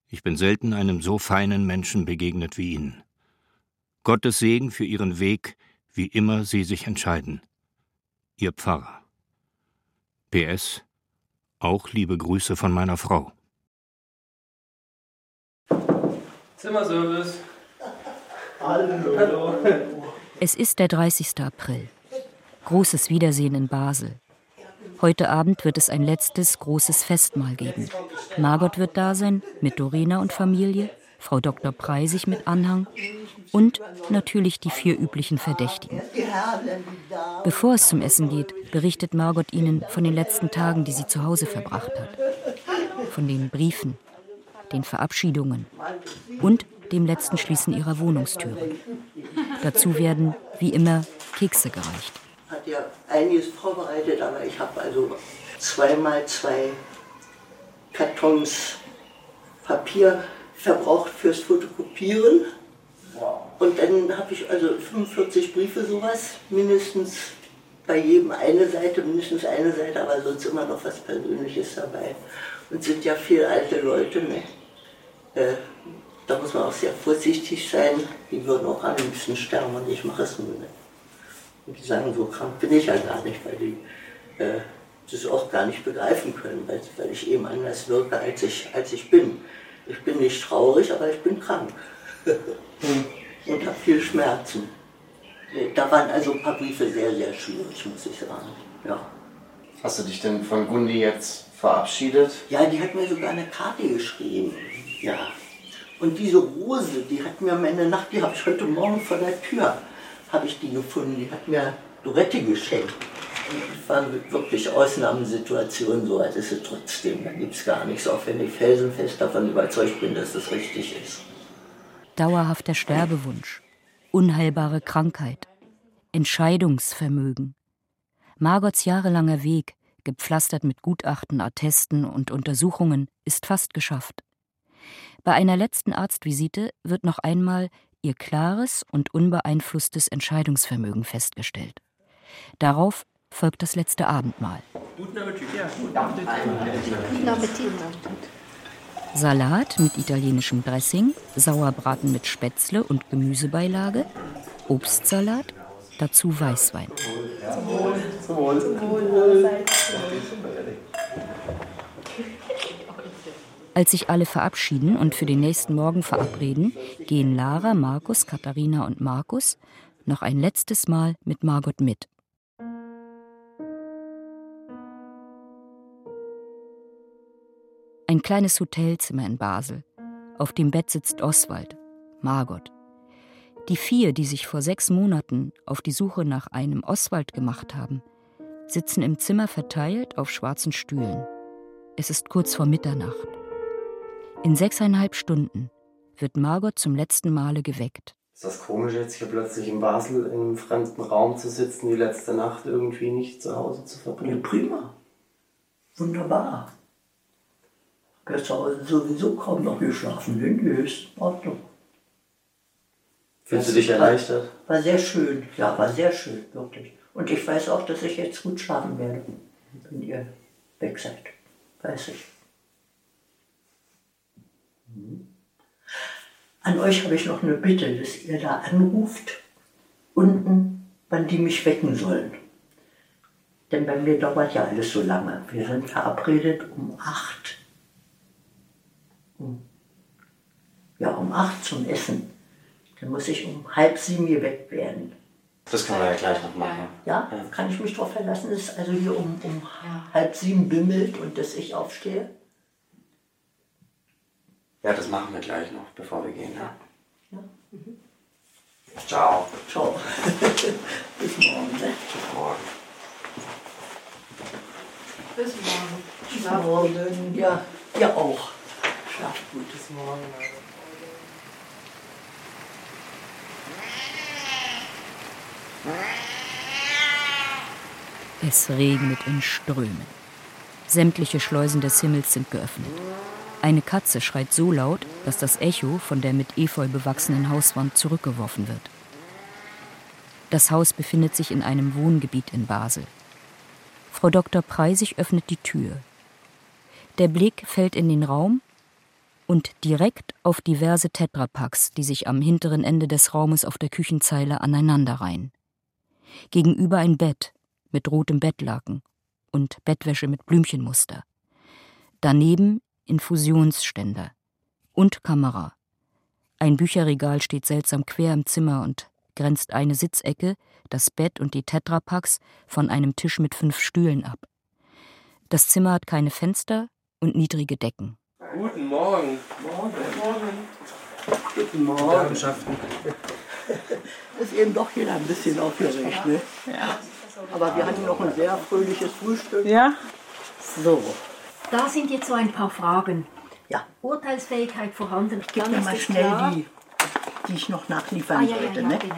Ich bin selten einem so feinen Menschen begegnet wie Ihnen. Gottes Segen für Ihren Weg, wie immer Sie sich entscheiden. Ihr Pfarrer. PS. Auch liebe Grüße von meiner Frau. Zimmerservice. Hallo. Hallo. Es ist der 30. April. Großes Wiedersehen in Basel. Heute Abend wird es ein letztes großes Festmahl geben. Margot wird da sein, mit Dorena und Familie, Frau Dr. Preisig mit Anhang und natürlich die vier üblichen Verdächtigen. Bevor es zum Essen geht, berichtet Margot ihnen von den letzten Tagen, die sie zu Hause verbracht hat. Von den Briefen, den Verabschiedungen und dem letzten Schließen ihrer Wohnungstüre. Dazu werden, wie immer, Kekse gereicht hat ja einiges vorbereitet, aber ich habe also zweimal zwei Kartons Papier verbraucht fürs Fotokopieren. Und dann habe ich also 45 Briefe sowas, mindestens bei jedem eine Seite, mindestens eine Seite, aber sonst immer noch was Persönliches dabei. Und sind ja viele alte Leute, ne? Äh, da muss man auch sehr vorsichtig sein. Die würden auch ein bisschen sterben und ich mache es nur nicht. Und die sagen, so krank bin ich ja gar nicht, weil die äh, das auch gar nicht begreifen können, weil, weil ich eben anders wirke, als ich, als ich bin. Ich bin nicht traurig, aber ich bin krank. und habe viel Schmerzen. Da waren also ein paar Briefe sehr, sehr schwierig, muss ich sagen. Ja. Hast du dich denn von Gundi jetzt verabschiedet? Ja, die hat mir sogar eine Karte geschrieben. Ja. Und diese Rose, die hat mir am Ende Nacht, die habe ich heute Morgen vor der Tür habe ich die gefunden. Die hat mir Dorette geschenkt. Waren wirklich Ausnahmesituationen, so als ist es trotzdem. Da gibt es gar nichts, auch wenn ich felsenfest davon überzeugt bin, dass das richtig ist. Dauerhafter Sterbewunsch, unheilbare Krankheit, Entscheidungsvermögen. Margots jahrelanger Weg, gepflastert mit Gutachten, Attesten und Untersuchungen, ist fast geschafft. Bei einer letzten Arztvisite wird noch einmal ihr klares und unbeeinflusstes Entscheidungsvermögen festgestellt. Darauf folgt das letzte Abendmahl. Salat mit italienischem Dressing, Sauerbraten mit Spätzle und Gemüsebeilage, Obstsalat, dazu Weißwein. Zum Wohl. Zum Wohl. Zum Wohl. Als sich alle verabschieden und für den nächsten Morgen verabreden, gehen Lara, Markus, Katharina und Markus noch ein letztes Mal mit Margot mit. Ein kleines Hotelzimmer in Basel. Auf dem Bett sitzt Oswald, Margot. Die vier, die sich vor sechs Monaten auf die Suche nach einem Oswald gemacht haben, sitzen im Zimmer verteilt auf schwarzen Stühlen. Es ist kurz vor Mitternacht. In sechseinhalb Stunden wird Margot zum letzten Male geweckt. Ist das komisch, jetzt hier plötzlich in Basel in einem fremden Raum zu sitzen, die letzte Nacht irgendwie nicht zu Hause zu verbringen? Ja, prima. Wunderbar. Gestern sowieso kaum noch geschlafen. Nee, ist in Ordnung. Fühlst du dich erleichtert? War sehr schön, ja, war sehr schön, wirklich. Und ich weiß auch, dass ich jetzt gut schlafen werde, wenn ihr weg seid. Weiß ich. An euch habe ich noch eine Bitte, dass ihr da anruft, unten, wann die mich wecken sollen. Denn bei mir dauert ja alles so lange. Wir sind verabredet um acht. Um, ja, um acht zum Essen. Dann muss ich um halb sieben hier weg werden. Das können wir ja gleich noch machen. Ja, kann ich mich darauf verlassen, dass es also hier um, um halb sieben bimmelt und dass ich aufstehe? Ja, das machen wir gleich noch, bevor wir gehen. Ja. Ja. Mhm. Ciao. Ciao. Bis morgen. Ne? Bis morgen. Bis morgen. Bis morgen. Ja, ja auch. Schlaf gut. Bis morgen. Es regnet in Strömen. Sämtliche Schleusen des Himmels sind geöffnet. Eine Katze schreit so laut, dass das Echo von der mit Efeu bewachsenen Hauswand zurückgeworfen wird. Das Haus befindet sich in einem Wohngebiet in Basel. Frau Dr. Preisig öffnet die Tür. Der Blick fällt in den Raum und direkt auf diverse Tetrapacks, die sich am hinteren Ende des Raumes auf der Küchenzeile aneinanderreihen. Gegenüber ein Bett mit rotem Bettlaken und Bettwäsche mit Blümchenmuster. Daneben Infusionsständer und Kamera. Ein Bücherregal steht seltsam quer im Zimmer und grenzt eine Sitzecke, das Bett und die Tetrapacks von einem Tisch mit fünf Stühlen ab. Das Zimmer hat keine Fenster und niedrige Decken. Guten Morgen. Morgen. Guten Morgen. Datenschaften. Ist eben doch jeder ein bisschen aufgeregt, ne? Ja. Aber wir hatten noch ein sehr fröhliches Frühstück. Ja. So. Da sind jetzt so ein paar Fragen. Ja. Urteilsfähigkeit vorhanden. Ich gebe mal schnell klar- die, die ich noch Ah, nachliefern ja, ja, sollte, ja, ne? genau.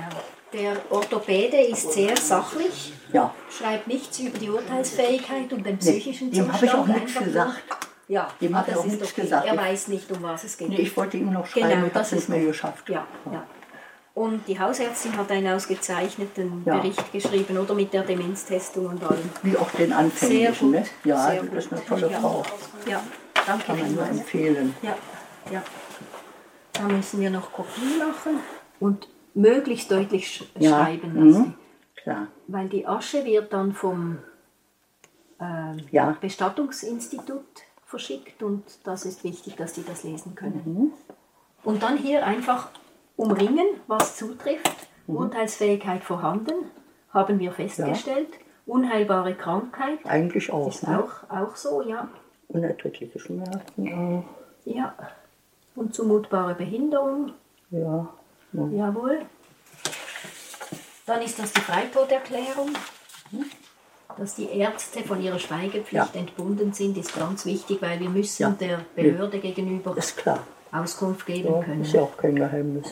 Der Orthopäde ist sehr sachlich, Ja. schreibt nichts über die Urteilsfähigkeit und den psychischen dem Zustand. habe ich auch nichts gesagt. Ja, Dem ich das auch ist nichts okay. gesagt. Er weiß nicht, um was es geht. Nee, ich wollte ihm noch schreiben, Genau, ich habe es ist mir geschafft. Ja, ja. Und die Hausärztin hat einen ausgezeichneten Ja. Bericht geschrieben, oder mit der Demenztestung und allem. Wie auch den Sehr Anfänglichen, gut. ne? Ja, Sehr das ist eine tolle Ja. Frau. Ja, danke Kann man nur empfehlen. Ja, ja. Da müssen wir noch Kopie machen und möglichst deutlich sch Ja, schreiben mhm. lassen. Klar. Weil die Asche wird dann vom ähm, Ja. Bestattungsinstitut verschickt und das ist wichtig, dass die das lesen können. Mhm. Und dann hier einfach umringen, was zutrifft. Mhm. Urteilsfähigkeit vorhanden, haben wir festgestellt. Unheilbare Krankheit. Eigentlich auch. Ist ne? auch, auch so, ja. Unerträgliche Schmerzen auch. Ja. Und zumutbare Behinderung. Ja. ja. Jawohl. Dann ist das die Freitoderklärung. Dass die Ärzte von ihrer Schweigepflicht entbunden sind, ist ganz wichtig, weil wir müssen Ja. der Behörde gegenüber. Auskunft geben Ja, können. ist ja auch kein Geheimnis.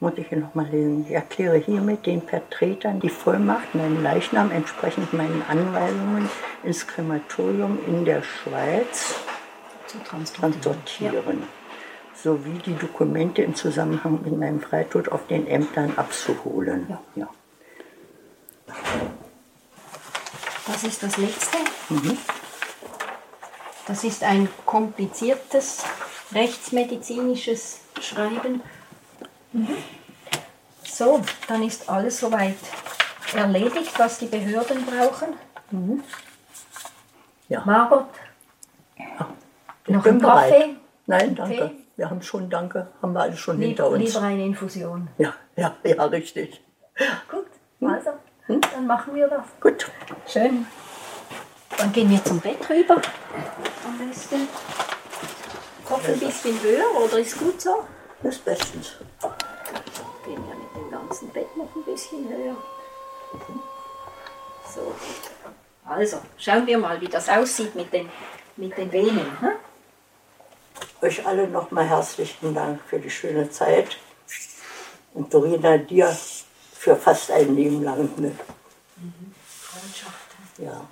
Muss ich hier nochmal lesen. Ich erkläre hiermit den Vertretern die Vollmacht, meinen Leichnam entsprechend meinen Anweisungen ins Krematorium in der Schweiz zu transportieren. transportieren, sowie die Dokumente im Zusammenhang mit meinem Freitod auf den Ämtern abzuholen. Ja. Das ist das letzte. Mhm. Das ist ein kompliziertes rechtsmedizinisches Schreiben. So, dann ist alles soweit erledigt, was die Behörden brauchen. Ja. Margot, Ich noch ein bereit. Kaffee? Nein, Tee? danke. Wir haben schon, danke, haben wir alles schon Lieb, hinter uns. lieber eine Infusion. Ja, ja, ja, richtig. Gut, also, dann machen wir das. Gut. Schön. Dann gehen wir zum Bett rüber. Am besten. Kopf ein bisschen höher, oder ist gut so? Das ist bestens. Gehen wir mit dem ganzen Bett noch ein bisschen höher. So. Also, schauen wir mal, wie das aussieht mit den, mit den Venen. Hm? Euch alle nochmal herzlichen Dank für die schöne Zeit. Und Dorina, dir für fast ein Leben lang. Ne? Freundschaften. Ja.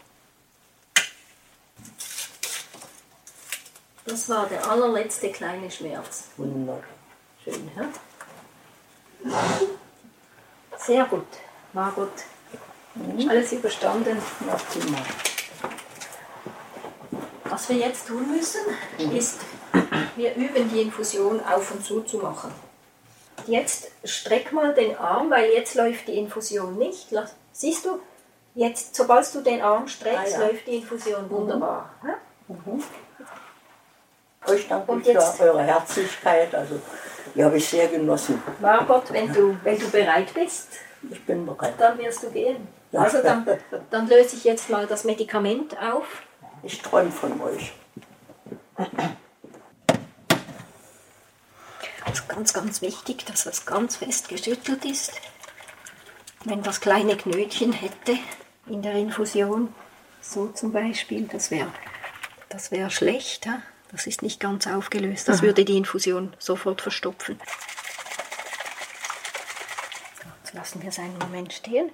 Das war der allerletzte kleine Schmerz. Wunderbar. Schön, hä? Sehr gut, Margot. Ist alles überstanden. Ja, prima. Was wir jetzt tun müssen, ist, wir üben die Infusion auf und zu zu machen. Jetzt streck mal den Arm, weil jetzt läuft die Infusion nicht. Siehst du? Jetzt, sobald du den Arm streckst, Ah, ja. läuft die Infusion wunderbar. Mhm. Euch danke Und für jetzt- eure Herzlichkeit. Also, die habe ich sehr genossen. Margot, wenn du, wenn du bereit bist, Ich bin bereit. dann wirst du gehen. Ja. Also dann, dann löse ich jetzt mal das Medikament auf. Ich träume von euch. Also ganz, ganz wichtig, dass das ganz fest geschüttelt ist. Wenn das kleine Knötchen hätte in der Infusion, so zum Beispiel, das wäre das wär schlecht. Ja? Das ist nicht ganz aufgelöst. Das Aha. würde die Infusion sofort verstopfen. So, jetzt lassen wir es einen Moment stehen.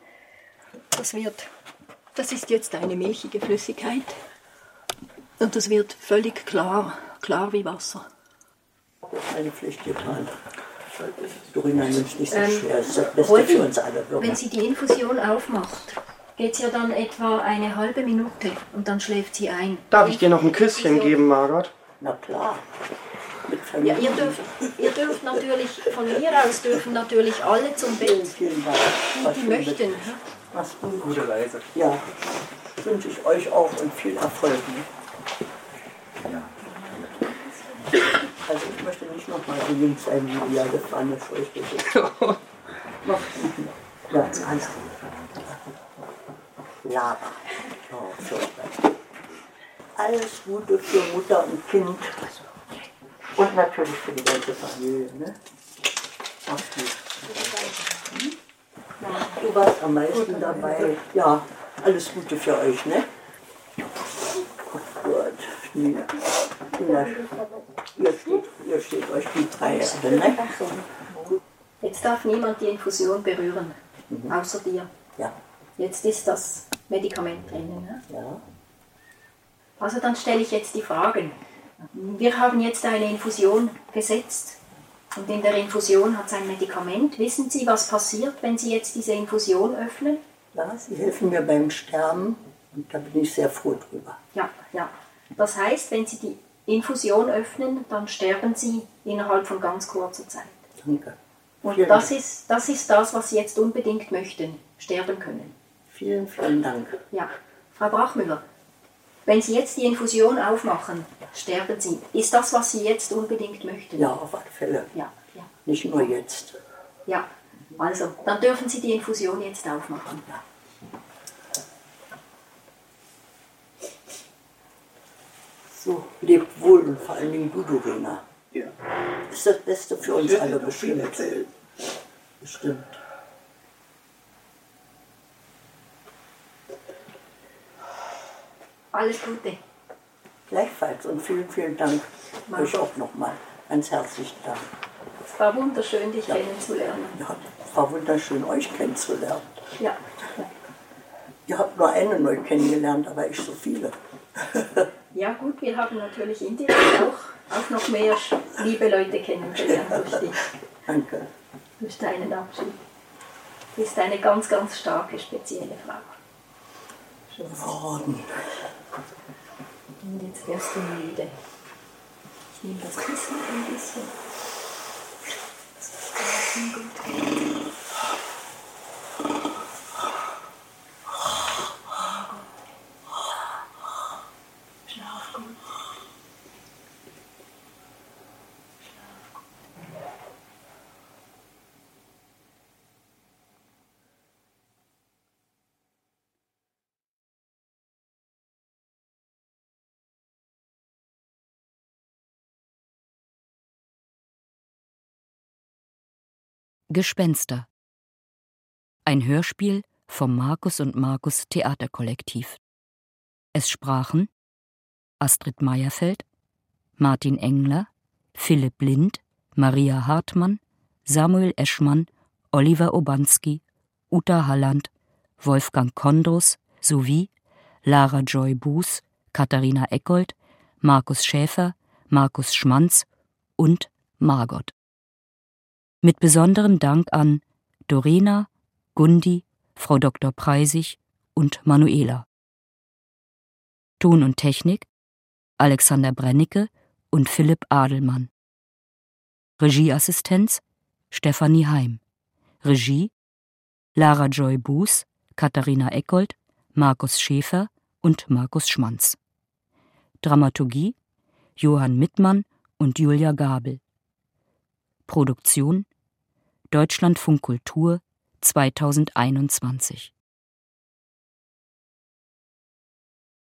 Das wird, das ist jetzt eine milchige Flüssigkeit. Und das wird völlig klar, klar wie Wasser. Meine Pflicht getan. Dorina nimmt nicht so Ähm, schwer. Das ist das Beste für uns alle. Wenn sie die Infusion aufmacht, geht sie ja dann etwa eine halbe Minute und dann schläft sie ein. Darf ich dir noch ein Küsschen geben, Margot? Na klar. Mit Ja, Familie. ihr dürft, ihr dürft natürlich, von mir aus dürfen natürlich alle zum Bett, Vielen Dank. die, die möchten. Mach's gut. Gute Reise. Ja, wünsche ich euch auch und viel Erfolg. Ne? Ja. Also ich möchte nicht nochmal so links sein, wie ihr gefahren ist. Noch. Ja, alles Lava. Oh, so. Alles Gute für Mutter und Kind. Und natürlich für die ganze Familie. Ne? Mach's gut. Du warst am meisten dabei. Ja, alles Gute für euch, ne? Oh Nina. Nina, ihr steht, ihr steht euch die drei Erde, ne? Jetzt darf niemand die Infusion berühren, außer dir. Ja. Jetzt ist das Medikament drinnen. Ne? Ja. Also dann stelle ich jetzt die Fragen. Wir haben jetzt eine Infusion gesetzt und in der Infusion hat es ein Medikament. Wissen Sie, was passiert, wenn Sie jetzt diese Infusion öffnen? Ja, Sie helfen mir beim Sterben und da bin ich sehr froh drüber. Ja, ja. Das heißt, wenn Sie die Infusion öffnen, dann sterben Sie innerhalb von ganz kurzer Zeit. Danke. Und Vielen das Dank. ist, das ist das, was Sie jetzt unbedingt möchten, sterben können. Vielen, vielen Dank. Ja, Frau Brachmüller, wenn Sie jetzt die Infusion aufmachen, sterben Sie. Ist das, was Sie jetzt unbedingt möchten? Ja, auf alle Fälle. Ja, ja. Nicht nur jetzt. Ja, also, dann dürfen Sie die Infusion jetzt aufmachen. So, lebt wohl und vor allen Dingen du, Dorina. Ja. Ist das Beste für uns Ich alle bestimmt. Bestimmt. Alles Gute. Gleichfalls und vielen, vielen Dank. Mach Euch auch nochmal. Ganz herzlichen Dank. Es war wunderschön, dich Ja. kennenzulernen. Ja, war wunderschön, euch kennenzulernen. Ja. Ihr habt nur eine neu kennengelernt, aber ich so viele. Ja gut, wir haben natürlich indirekt auch, auch noch mehr liebe Leute kennengelernt durch dich, Danke. durch deinen Abschied. Du bist eine ganz, ganz starke, spezielle Frau. Worden. Und jetzt wirst du müde. Ich nehme das Kissen ein bisschen. Das ist gut. Gespenster. Ein Hörspiel vom Markus und Markus Theaterkollektiv. Es sprachen Astrid Meyerfeld, Martin Engler, Philipp Lind, Maria Hartmann, Samuel Eschmann, Oliver Obanski, Uta Halland, Wolfgang Kondrus sowie Lara Joy Buß, Katharina Eckold, Markus Schäfer, Markus Schmanz und Margot. Mit besonderem Dank an Dorena, Gundi, Frau Dr. Preisig und Manuela. Ton und Technik Alexander Brennicke und Philipp Adelmann. Regieassistenz Stefanie Heim. Regie Lara Joy Buß, Katharina Eckold, Markus Schäfer und Markus Schmanz. Dramaturgie Johann Mittmann und Julia Gabel. Produktion Deutschlandfunk Kultur 2021